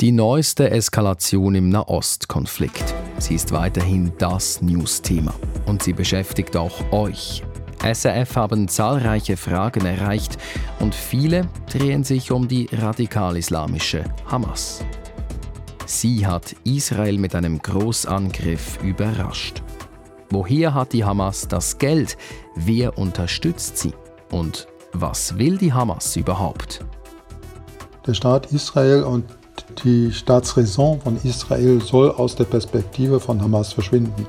Die neueste Eskalation im Nahostkonflikt. Sie ist weiterhin das News-Thema und sie beschäftigt auch euch. SRF haben zahlreiche Fragen erreicht und viele drehen sich um die radikal-islamische Hamas. Sie hat Israel mit einem Großangriff überrascht. Woher hat die Hamas das Geld? Wer unterstützt sie? Und was will die Hamas überhaupt? Der Staat Israel und die Staatsräson von Israel soll aus der Perspektive von Hamas verschwinden.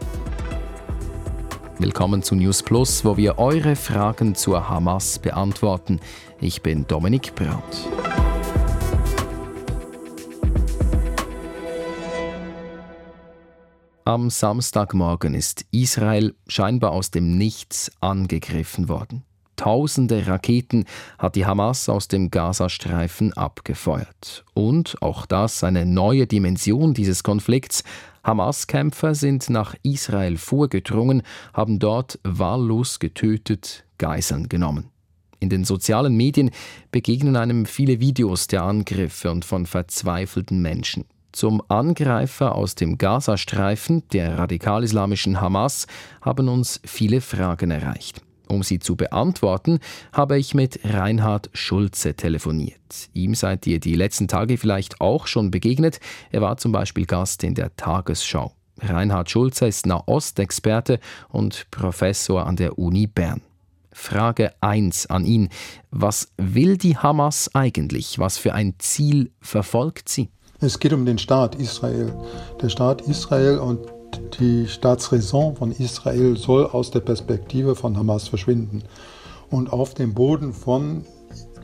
Willkommen zu News Plus, wo wir eure Fragen zur Hamas beantworten. Ich bin Dominik Brandt. Am Samstagmorgen ist Israel scheinbar aus dem Nichts angegriffen worden. Tausende Raketen hat die Hamas aus dem Gazastreifen abgefeuert. Und auch das eine neue Dimension dieses Konflikts. Hamas-Kämpfer sind nach Israel vorgedrungen, haben dort wahllos getötet, Geiseln genommen. In den sozialen Medien begegnen einem viele Videos der Angriffe und von verzweifelten Menschen. Zum Angreifer aus dem Gazastreifen, der radikal-islamischen Hamas, haben uns viele Fragen erreicht. Um sie zu beantworten, habe ich mit Reinhard Schulze telefoniert. Ihm seid ihr die letzten Tage vielleicht auch schon begegnet. Er war zum Beispiel Gast in der Tagesschau. Reinhard Schulze ist Nahostexperte und Professor an der Uni Bern. Frage 1 an ihn. Was will die Hamas eigentlich? Was für ein Ziel verfolgt sie? Es geht um den Staat Israel. Der Staat Israel und die Staatsräson von Israel soll aus der Perspektive von Hamas verschwinden. Und auf dem Boden von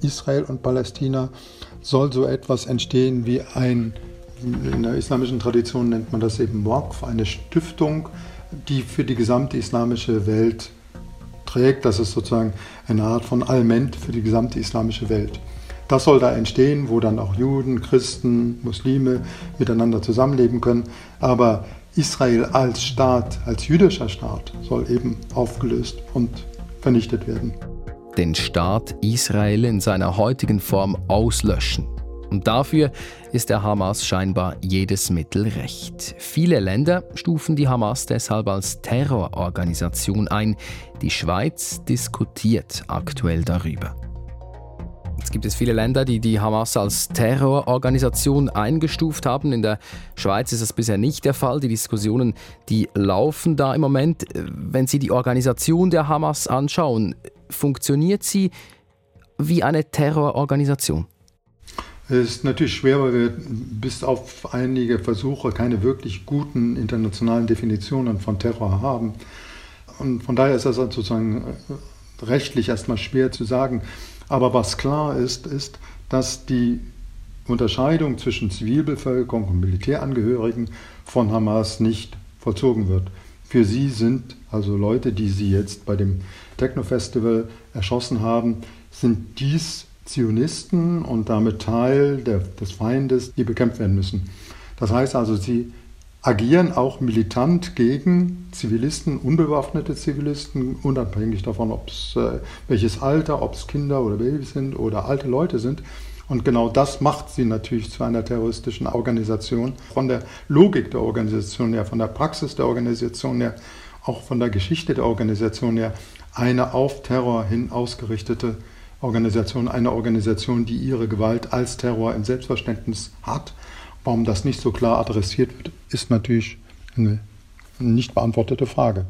Israel und Palästina soll so etwas entstehen wie ein, in der islamischen Tradition nennt man das eben Waqf, eine Stiftung, die für die gesamte islamische Welt trägt. Das ist sozusagen eine Art von Alment für die gesamte islamische Welt. Das soll da entstehen, wo dann auch Juden, Christen, Muslime miteinander zusammenleben können. Aber Israel als Staat, als jüdischer Staat, soll eben aufgelöst und vernichtet werden. Den Staat Israel in seiner heutigen Form auslöschen. Und dafür ist der Hamas scheinbar jedes Mittel recht. Viele Länder stufen die Hamas deshalb als Terrororganisation ein. Die Schweiz diskutiert aktuell darüber. Jetzt gibt es viele Länder, die die Hamas als Terrororganisation eingestuft haben. In der Schweiz ist das bisher nicht der Fall. Die Diskussionen, die laufen da im Moment. Wenn Sie die Organisation der Hamas anschauen, funktioniert sie wie eine Terrororganisation? Es ist natürlich schwer, weil wir bis auf einige Versuche keine wirklich guten internationalen Definitionen von Terror haben. Und von daher ist das sozusagen rechtlich erstmal schwer zu sagen. Aber was klar ist, ist, dass die Unterscheidung zwischen Zivilbevölkerung und Militärangehörigen von Hamas nicht vollzogen wird. Für sie sind also Leute, die sie jetzt bei dem Techno-Festival erschossen haben, sind dies Zionisten und damit Teil der, des Feindes, die bekämpft werden müssen. Das heißt also, sie agieren auch militant gegen Zivilisten, unbewaffnete Zivilisten, unabhängig davon, ob äh, welches Alter, ob es Kinder oder Babys sind oder alte Leute sind. Und genau das macht sie natürlich zu einer terroristischen Organisation. Von der Logik der Organisation her, von der Praxis der Organisation her, auch von der Geschichte der Organisation her, eine auf Terror hin ausgerichtete Organisation, eine Organisation, die ihre Gewalt als Terror im Selbstverständnis hat Warum das nicht so klar adressiert wird, ist natürlich eine nicht beantwortete Frage.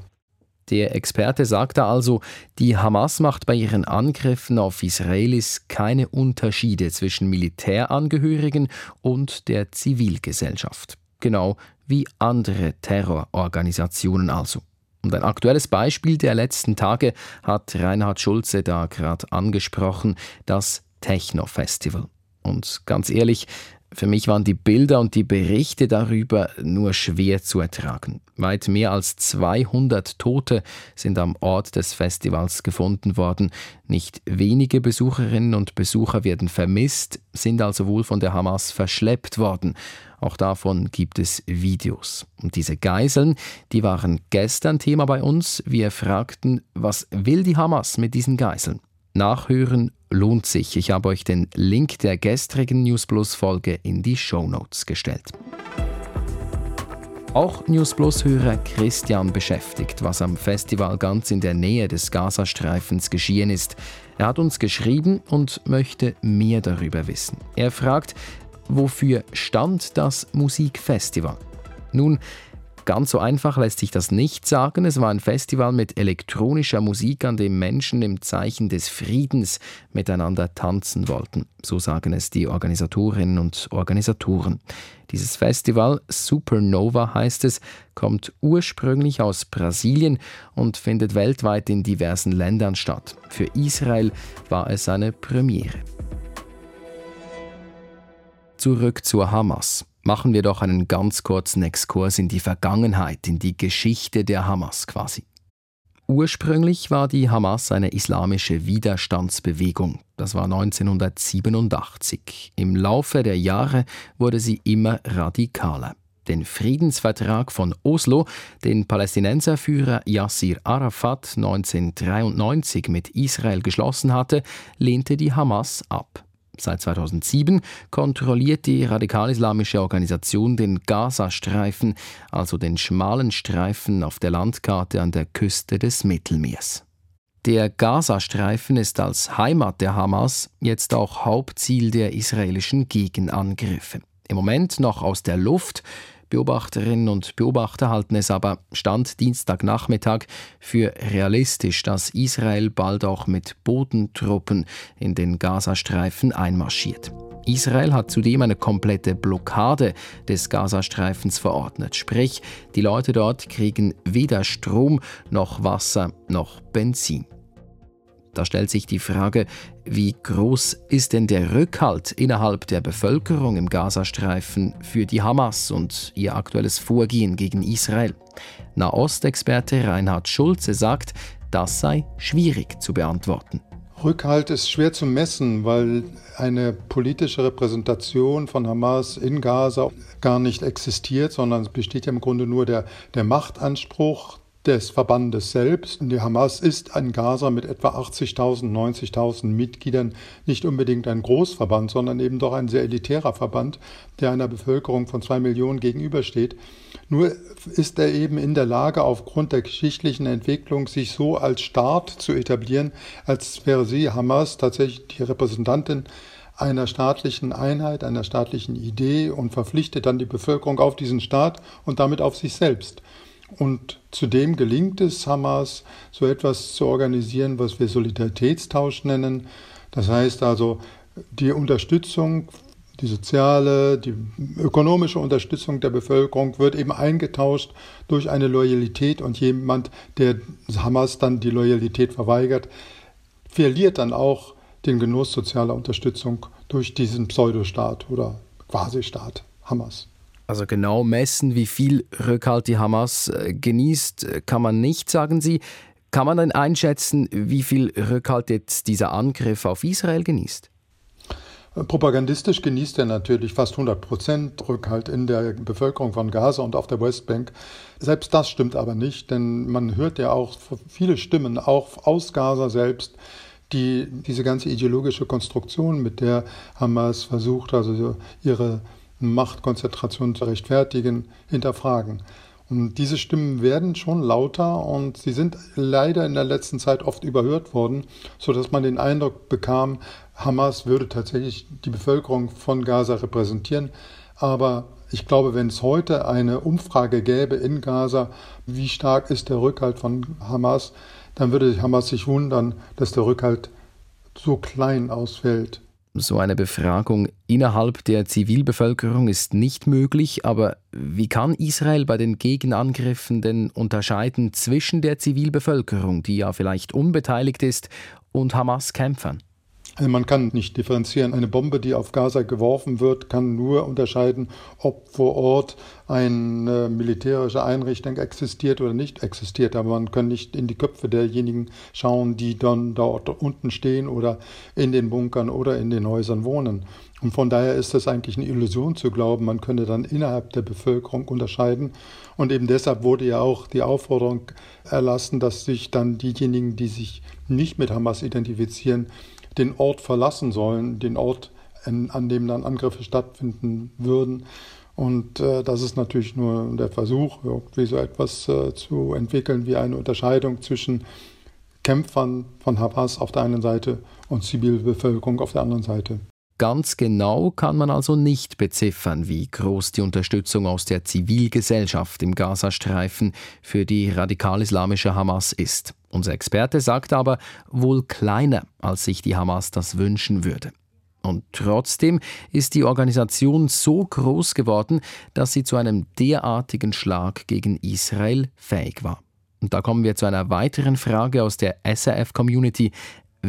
Der Experte sagte also, die Hamas macht bei ihren Angriffen auf Israelis keine Unterschiede zwischen Militärangehörigen und der Zivilgesellschaft. Genau wie andere Terrororganisationen also. Und ein aktuelles Beispiel der letzten Tage hat Reinhard Schulze da gerade angesprochen, das Techno-Festival. Und ganz ehrlich, für mich waren die Bilder und die Berichte darüber nur schwer zu ertragen. Weit mehr als 200 Tote sind am Ort des Festivals gefunden worden. Nicht wenige Besucherinnen und Besucher werden vermisst, sind also wohl von der Hamas verschleppt worden. Auch davon gibt es Videos. Und diese Geiseln, die waren gestern Thema bei uns. Wir fragten, was will die Hamas mit diesen Geiseln? Nachhören lohnt sich. Ich habe euch den Link der gestrigen News Plus Folge in die Show Notes gestellt. Auch News Plus-Hörer Christian beschäftigt, was am Festival ganz in der Nähe des Gazastreifens geschehen ist. Er hat uns geschrieben und möchte mehr darüber wissen. Er fragt, wofür stand das Musikfestival? Nun, Ganz so einfach lässt sich das nicht sagen. Es war ein Festival mit elektronischer Musik, an dem Menschen im Zeichen des Friedens miteinander tanzen wollten. So sagen es die Organisatorinnen und Organisatoren. Dieses Festival, Supernova heißt es, kommt ursprünglich aus Brasilien und findet weltweit in diversen Ländern statt. Für Israel war es eine Premiere. Zurück zur Hamas machen wir doch einen ganz kurzen Exkurs in die Vergangenheit, in die Geschichte der Hamas quasi. Ursprünglich war die Hamas eine islamische Widerstandsbewegung. Das war 1987. Im Laufe der Jahre wurde sie immer radikaler. Den Friedensvertrag von Oslo, den Palästinenserführer Yassir Arafat 1993 mit Israel geschlossen hatte, lehnte die Hamas ab. Seit 2007 kontrolliert die radikal-islamische Organisation den Gazastreifen, also den schmalen Streifen auf der Landkarte an der Küste des Mittelmeers. Der Gazastreifen ist als Heimat der Hamas jetzt auch Hauptziel der israelischen Gegenangriffe. Im Moment noch aus der Luft, Beobachterinnen und Beobachter halten es aber Stand Dienstagnachmittag für realistisch, dass Israel bald auch mit Bodentruppen in den Gazastreifen einmarschiert. Israel hat zudem eine komplette Blockade des Gazastreifens verordnet, sprich die Leute dort kriegen weder Strom noch Wasser noch Benzin. Da stellt sich die Frage, wie groß ist denn der Rückhalt innerhalb der Bevölkerung im Gazastreifen für die Hamas und ihr aktuelles Vorgehen gegen Israel? Nahostexperte Reinhard Schulze sagt, das sei schwierig zu beantworten. Rückhalt ist schwer zu messen, weil eine politische Repräsentation von Hamas in Gaza gar nicht existiert, sondern es besteht ja im Grunde nur der, der Machtanspruch des Verbandes selbst. Die Hamas ist in Gaza mit etwa 80.000, 90.000 Mitgliedern nicht unbedingt ein Großverband, sondern eben doch ein sehr elitärer Verband, der einer Bevölkerung von zwei Millionen gegenübersteht. Nur ist er eben in der Lage, aufgrund der geschichtlichen Entwicklung sich so als Staat zu etablieren, als wäre sie, Hamas, tatsächlich die Repräsentantin einer staatlichen Einheit, einer staatlichen Idee und verpflichtet dann die Bevölkerung auf diesen Staat und damit auf sich selbst. Und zudem gelingt es Hamas, so etwas zu organisieren, was wir Solidaritätstausch nennen. Das heißt also, die Unterstützung, die soziale, die ökonomische Unterstützung der Bevölkerung wird eben eingetauscht durch eine Loyalität und jemand, der Hamas dann die Loyalität verweigert, verliert dann auch den Genuss sozialer Unterstützung durch diesen Pseudostaat oder Quasi-Staat Hamas. Also genau messen, wie viel Rückhalt die Hamas äh, genießt, äh, kann man nicht, sagen Sie. Kann man dann einschätzen, wie viel Rückhalt jetzt dieser Angriff auf Israel genießt? Propagandistisch genießt er natürlich fast 100 Prozent Rückhalt in der Bevölkerung von Gaza und auf der Westbank. Selbst das stimmt aber nicht, denn man hört ja auch viele Stimmen, auch aus Gaza selbst, die diese ganze ideologische Konstruktion, mit der Hamas versucht, also ihre Machtkonzentration zu rechtfertigen, hinterfragen. Und diese Stimmen werden schon lauter und sie sind leider in der letzten Zeit oft überhört worden, sodass man den Eindruck bekam, Hamas würde tatsächlich die Bevölkerung von Gaza repräsentieren. Aber ich glaube, wenn es heute eine Umfrage gäbe in Gaza, wie stark ist der Rückhalt von Hamas, dann würde Hamas sich wundern, dass der Rückhalt so klein ausfällt. So eine Befragung innerhalb der Zivilbevölkerung ist nicht möglich, aber wie kann Israel bei den Gegenangriffen denn unterscheiden zwischen der Zivilbevölkerung, die ja vielleicht unbeteiligt ist, und Hamas-Kämpfern? Also man kann nicht differenzieren. Eine Bombe, die auf Gaza geworfen wird, kann nur unterscheiden, ob vor Ort eine militärische Einrichtung existiert oder nicht existiert. Aber man kann nicht in die Köpfe derjenigen schauen, die dann dort unten stehen oder in den Bunkern oder in den Häusern wohnen. Und von daher ist es eigentlich eine Illusion zu glauben, man könne dann innerhalb der Bevölkerung unterscheiden. Und eben deshalb wurde ja auch die Aufforderung erlassen, dass sich dann diejenigen, die sich nicht mit Hamas identifizieren, den Ort verlassen sollen, den Ort, an dem dann Angriffe stattfinden würden. Und äh, das ist natürlich nur der Versuch, irgendwie so etwas äh, zu entwickeln wie eine Unterscheidung zwischen Kämpfern von Hamas auf der einen Seite und Zivilbevölkerung auf der anderen Seite. Ganz genau kann man also nicht beziffern, wie groß die Unterstützung aus der Zivilgesellschaft im Gazastreifen für die radikal-islamische Hamas ist. Unser Experte sagt aber, wohl kleiner, als sich die Hamas das wünschen würde. Und trotzdem ist die Organisation so groß geworden, dass sie zu einem derartigen Schlag gegen Israel fähig war. Und da kommen wir zu einer weiteren Frage aus der SRF-Community.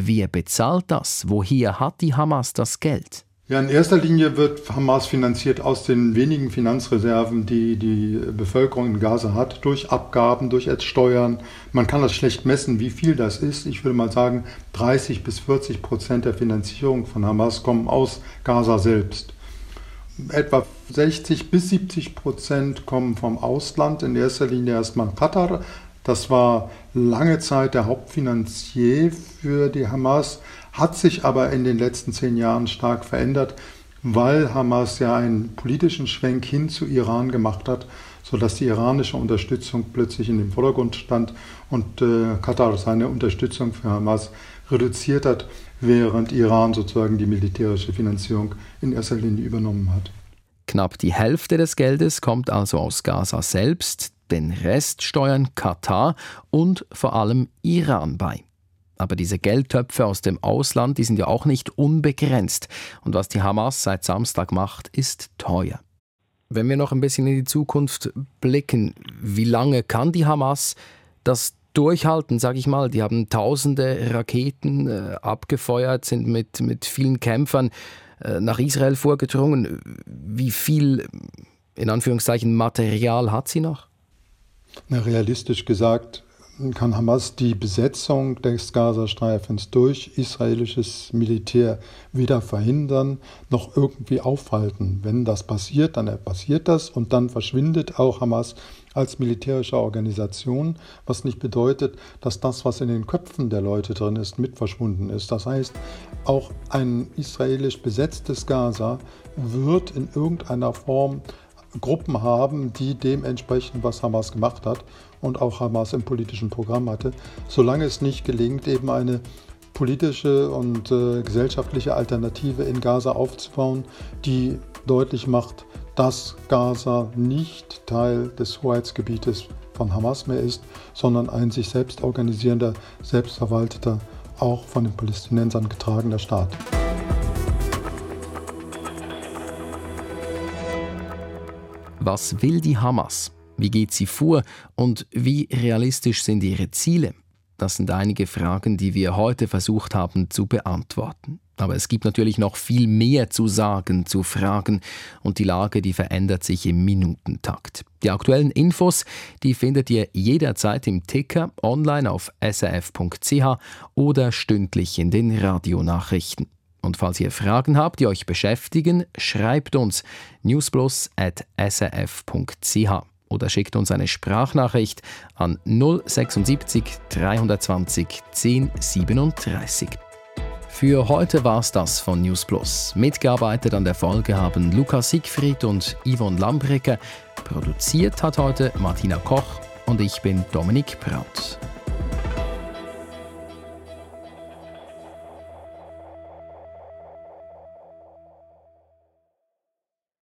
Wer bezahlt das? Woher hat die Hamas das Geld? Ja, in erster Linie wird Hamas finanziert aus den wenigen Finanzreserven, die die Bevölkerung in Gaza hat, durch Abgaben, durch Steuern. Man kann das schlecht messen, wie viel das ist. Ich würde mal sagen, 30 bis 40 Prozent der Finanzierung von Hamas kommen aus Gaza selbst. Etwa 60 bis 70 Prozent kommen vom Ausland, in erster Linie erstmal Katar. Das war lange Zeit der Hauptfinanzier für die Hamas hat sich aber in den letzten zehn Jahren stark verändert, weil Hamas ja einen politischen Schwenk hin zu Iran gemacht hat, sodass die iranische Unterstützung plötzlich in den Vordergrund stand und äh, Katar seine Unterstützung für Hamas reduziert hat, während Iran sozusagen die militärische Finanzierung in erster Linie übernommen hat. Knapp die Hälfte des Geldes kommt also aus Gaza selbst, den Rest steuern Katar und vor allem Iran bei. Aber diese Geldtöpfe aus dem Ausland, die sind ja auch nicht unbegrenzt. Und was die Hamas seit Samstag macht, ist teuer. Wenn wir noch ein bisschen in die Zukunft blicken, wie lange kann die Hamas das durchhalten, sage ich mal? Die haben tausende Raketen äh, abgefeuert, sind mit, mit vielen Kämpfern äh, nach Israel vorgedrungen. Wie viel, in Anführungszeichen, Material hat sie noch? Realistisch gesagt kann Hamas die Besetzung des Gazastreifens durch israelisches Militär weder verhindern noch irgendwie aufhalten. Wenn das passiert, dann passiert das und dann verschwindet auch Hamas als militärische Organisation, was nicht bedeutet, dass das, was in den Köpfen der Leute drin ist, mit verschwunden ist. Das heißt, auch ein israelisch besetztes Gaza wird in irgendeiner Form Gruppen haben, die dementsprechend, was Hamas gemacht hat und auch Hamas im politischen Programm hatte, solange es nicht gelingt, eben eine politische und äh, gesellschaftliche Alternative in Gaza aufzubauen, die deutlich macht, dass Gaza nicht Teil des Hoheitsgebietes von Hamas mehr ist, sondern ein sich selbst organisierender, selbstverwalteter, auch von den Palästinensern getragener Staat. Was will die Hamas? Wie geht sie vor und wie realistisch sind ihre Ziele? Das sind einige Fragen, die wir heute versucht haben zu beantworten. Aber es gibt natürlich noch viel mehr zu sagen, zu fragen und die Lage, die verändert sich im Minutentakt. Die aktuellen Infos, die findet ihr jederzeit im Ticker online auf srf.ch oder stündlich in den Radionachrichten. Und falls ihr Fragen habt, die euch beschäftigen, schreibt uns newsplus.srf.ch oder schickt uns eine Sprachnachricht an 076 320 1037. Für heute war es das von News Plus. Mitgearbeitet an der Folge haben Lukas Siegfried und Yvonne Lambrecke. Produziert hat heute Martina Koch und ich bin Dominik Braut.